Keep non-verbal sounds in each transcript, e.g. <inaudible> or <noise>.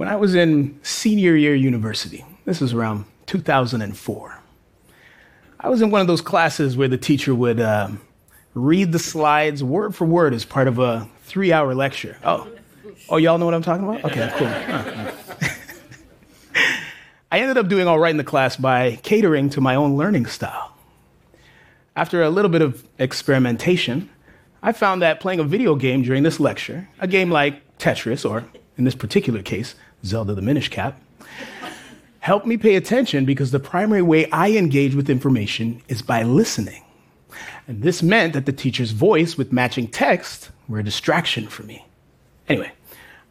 When I was in senior year university, this was around 2004, I was in one of those classes where the teacher would um, read the slides word for word as part of a three hour lecture. Oh, oh, y'all know what I'm talking about? Okay, cool. <laughs> I ended up doing all right in the class by catering to my own learning style. After a little bit of experimentation, I found that playing a video game during this lecture, a game like Tetris, or in this particular case, Zelda the Minish Cap, helped me pay attention because the primary way I engage with information is by listening. And this meant that the teacher's voice with matching text were a distraction for me. Anyway,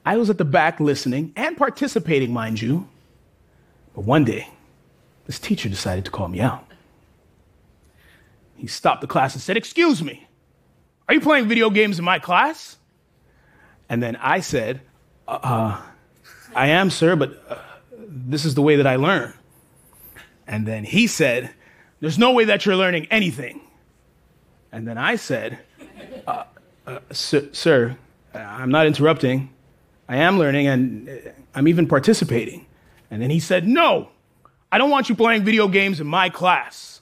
I was at the back listening and participating, mind you. But one day, this teacher decided to call me out. He stopped the class and said, Excuse me, are you playing video games in my class? And then I said, uh, uh I am, sir, but uh, this is the way that I learn. And then he said, There's no way that you're learning anything. And then I said, uh, uh, sir, sir, I'm not interrupting. I am learning and uh, I'm even participating. And then he said, No, I don't want you playing video games in my class.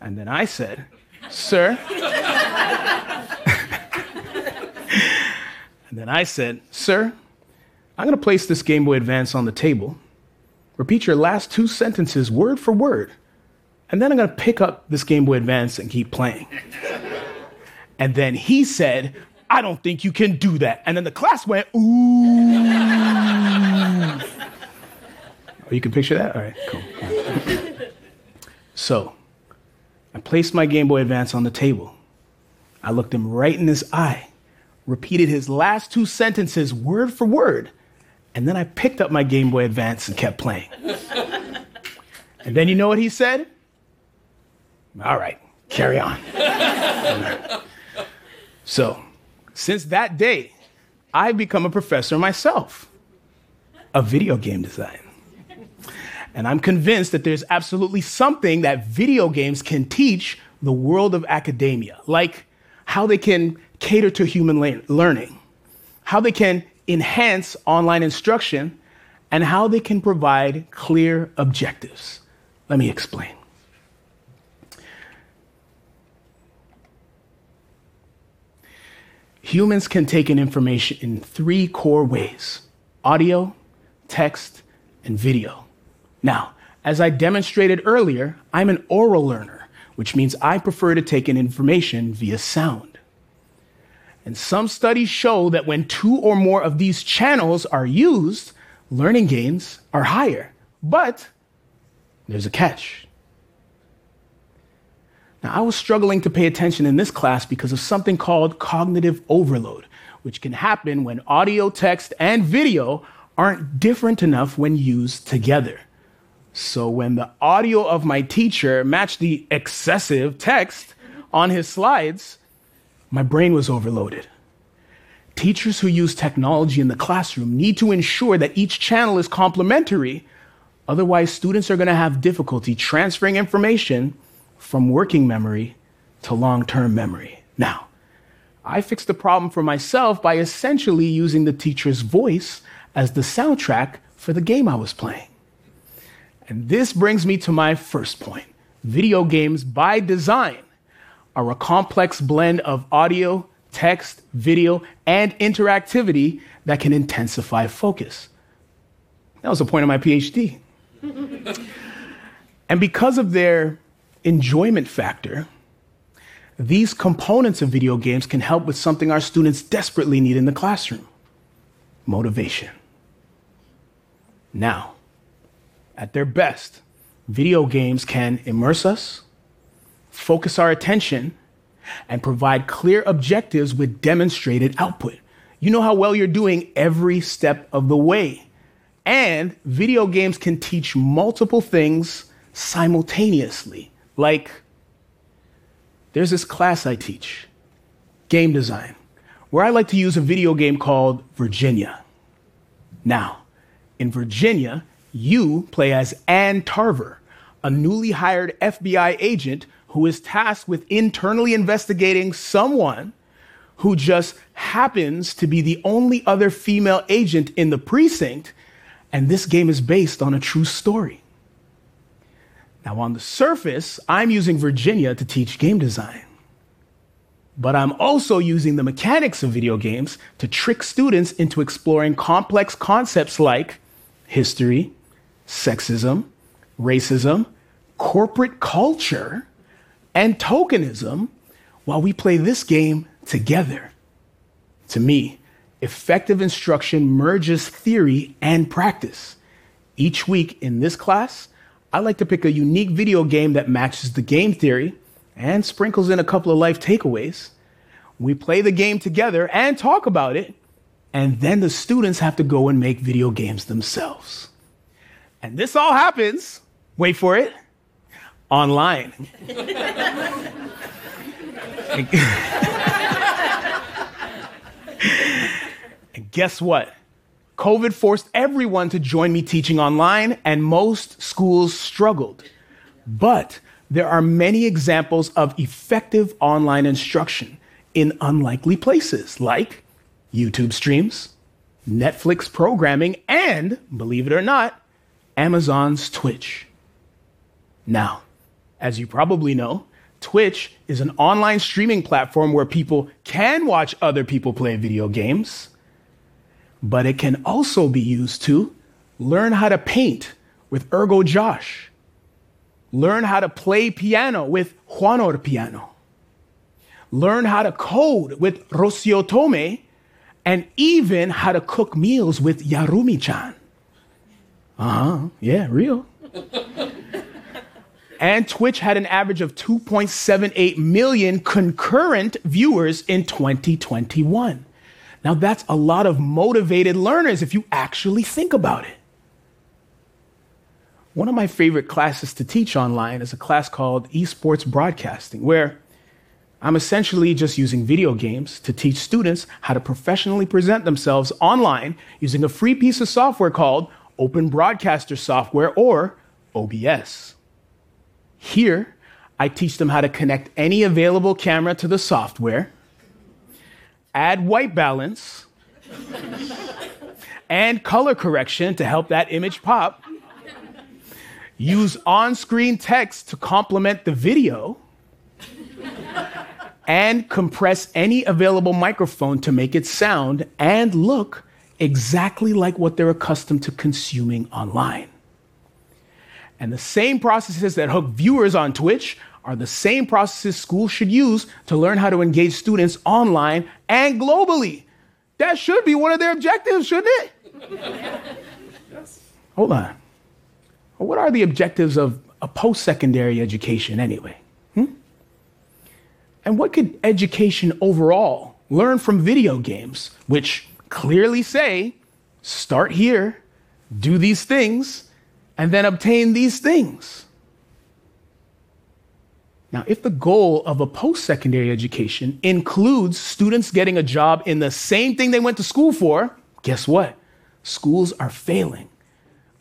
And then I said, Sir. <laughs> and then I said, Sir, I'm going to place this Game Boy Advance on the table, repeat your last two sentences word for word, and then I'm going to pick up this Game Boy Advance and keep playing. <laughs> and then he said, I don't think you can do that. And then the class went, ooh. <laughs> oh, you can picture that? All right, cool. so I placed my Game Boy Advance on the table. I looked him right in his eye, repeated his last two sentences word for word, and then I picked up my Game Boy Advance and kept playing. and then you know what he said? All right, carry on. so, since that day, I've become a professor myself of video game design. And I'm convinced that there's absolutely something that video games can teach the world of academia, like how they can cater to human le- learning, how they can enhance online instruction, and how they can provide clear objectives. Let me explain. Humans can take in information in three core ways audio, text, and video. Now, as I demonstrated earlier, I'm an oral learner, which means I prefer to take in information via sound. And some studies show that when two or more of these channels are used, learning gains are higher. But there's a catch. Now, I was struggling to pay attention in this class because of something called cognitive overload, which can happen when audio, text, and video aren't different enough when used together. So, when the audio of my teacher matched the excessive text on his slides, my brain was overloaded. Teachers who use technology in the classroom need to ensure that each channel is complementary. Otherwise, students are going to have difficulty transferring information from working memory to long term memory. Now, I fixed the problem for myself by essentially using the teacher's voice as the soundtrack for the game I was playing. And this brings me to my first point video games, by design, are a complex blend of audio, text, video, and interactivity that can intensify focus. That was the point of my PhD. <laughs> and because of their enjoyment factor, these components of video games can help with something our students desperately need in the classroom motivation. Now, at their best, video games can immerse us, focus our attention, and provide clear objectives with demonstrated output. You know how well you're doing every step of the way. And video games can teach multiple things simultaneously. Like, there's this class I teach, game design, where I like to use a video game called Virginia. Now, in Virginia, you play as Anne Tarver, a newly hired FBI agent who is tasked with internally investigating someone who just happens to be the only other female agent in the precinct, and this game is based on a true story. Now, on the surface, I'm using Virginia to teach game design. But I'm also using the mechanics of video games to trick students into exploring complex concepts like history, sexism, racism, corporate culture, and tokenism while we play this game together. To me, effective instruction merges theory and practice. Each week in this class, I like to pick a unique video game that matches the game theory and sprinkles in a couple of life takeaways. We play the game together and talk about it, and then the students have to go and make video games themselves. And this all happens, wait for it, online. and guess what? COVID forced everyone to join me teaching online, and most schools struggled. But there are many examples of effective online instruction in unlikely places, like YouTube streams, Netflix programming, and, believe it or not, Amazon's Twitch. Now, as you probably know, Twitch is an online streaming platform where people can watch other people play video games but it can also be used to learn how to paint with Ergo Josh, learn how to play piano with Juanor Piano, learn how to code with Rocio Tome, and even how to cook meals with Yarumi chan. Uh huh, yeah, real. And Twitch had an average of 2.78 million concurrent viewers in 2021. Now, that's a lot of motivated learners if you actually think about it. One of my favorite classes to teach online is a class called Esports Broadcasting, where I'm essentially just using video games to teach students how to professionally present themselves online using a free piece of software called Open Broadcaster Software or OBS. Here, I teach them how to connect any available camera to the software add white balance and color correction to help that image pop, use on screen text to complement the video, and compress any available microphone to make it sound and look exactly like what they're accustomed to consuming online. And the same processes that hook viewers on Twitch are the same processes schools should use to learn how to engage students online and globally. That should be one of their objectives, shouldn't it? yes. Hold on. what are the objectives of a post secondary education anyway? Hmm? And what could education overall learn from video games, which clearly say start here, do these things, and then obtain these things? Now, if the goal of a post secondary education includes students getting a job in the same thing they went to school for, guess what? Schools are failing.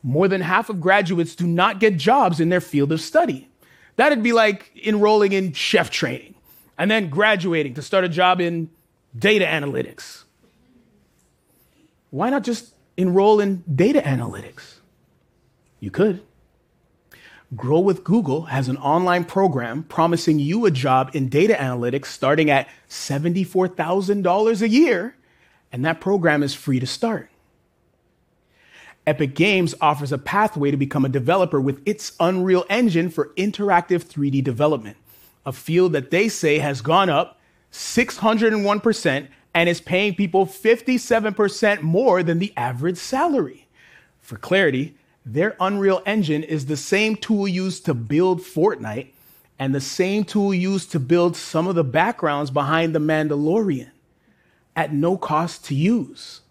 More than half of graduates do not get jobs in their field of study. That'd be like enrolling in chef training and then graduating to start a job in data analytics. Why not just enroll in data analytics? You could. Grow with Google has an online program promising you a job in data analytics starting at $74,000 a year, and that program is free to start. Epic Games offers a pathway to become a developer with its Unreal Engine for interactive 3D development, a field that they say has gone up 601% and is paying people 57% more than the average salary. For clarity, their Unreal Engine is the same tool used to build Fortnite and the same tool used to build some of the backgrounds behind The Mandalorian at no cost to use.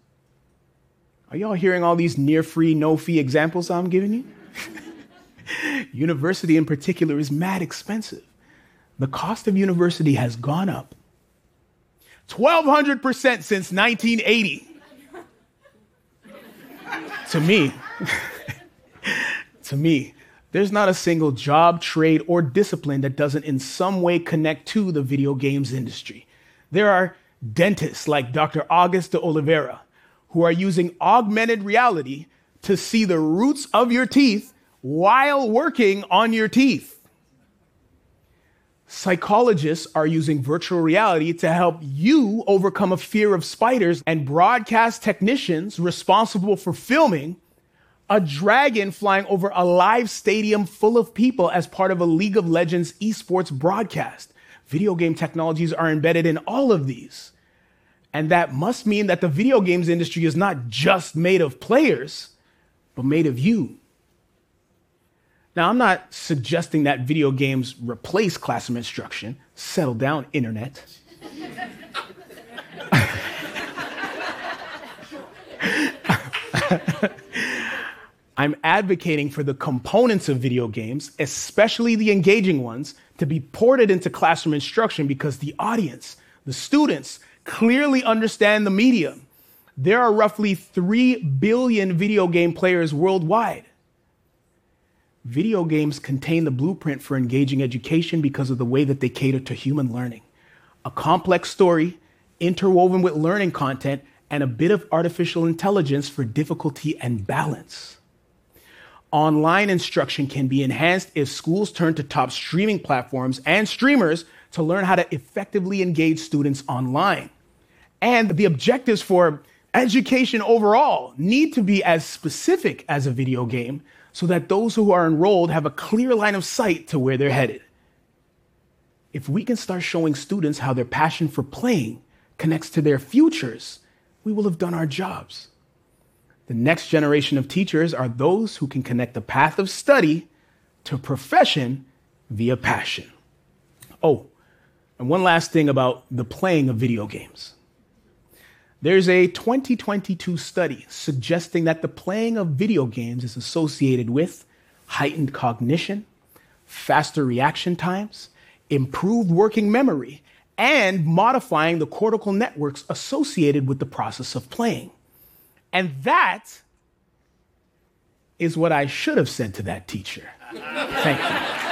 Are y'all hearing all these near free, no fee examples I'm giving you? <laughs> university in particular is mad expensive. The cost of university has gone up 1,200% since 1980. <laughs> to me, <laughs> to me, there's not a single job, trade, or discipline that doesn't in some way connect to the video games industry. There are dentists like Dr. August de Oliveira, who are using augmented reality to see the roots of your teeth while working on your teeth. Psychologists are using virtual reality to help you overcome a fear of spiders, and broadcast technicians responsible for filming a dragon flying over a live stadium full of people as part of a League of Legends esports broadcast. Video game technologies are embedded in all of these. And that must mean that the video games industry is not just made of players, but made of you. Now, I'm not suggesting that video games replace classroom instruction. Settle down, internet. <laughs> I'm advocating for the components of video games, especially the engaging ones, to be ported into classroom instruction because the audience, the students, clearly understand the medium. There are roughly 3 billion video game players worldwide. Video games contain the blueprint for engaging education because of the way that they cater to human learning. A complex story interwoven with learning content and a bit of artificial intelligence for difficulty and balance. Online instruction can be enhanced if schools turn to top streaming platforms and streamers to learn how to effectively engage students online. And the objectives for education overall need to be as specific as a video game so that those who are enrolled have a clear line of sight to where they're headed. If we can start showing students how their passion for playing connects to their futures, we will have done our jobs. The next generation of teachers are those who can connect the path of study to profession via passion. Oh, and one last thing about the playing of video games. There's a 2022 study suggesting that the playing of video games is associated with heightened cognition, faster reaction times, improved working memory, and modifying the cortical networks associated with the process of playing. And that is what I should have said to that teacher. Thank you.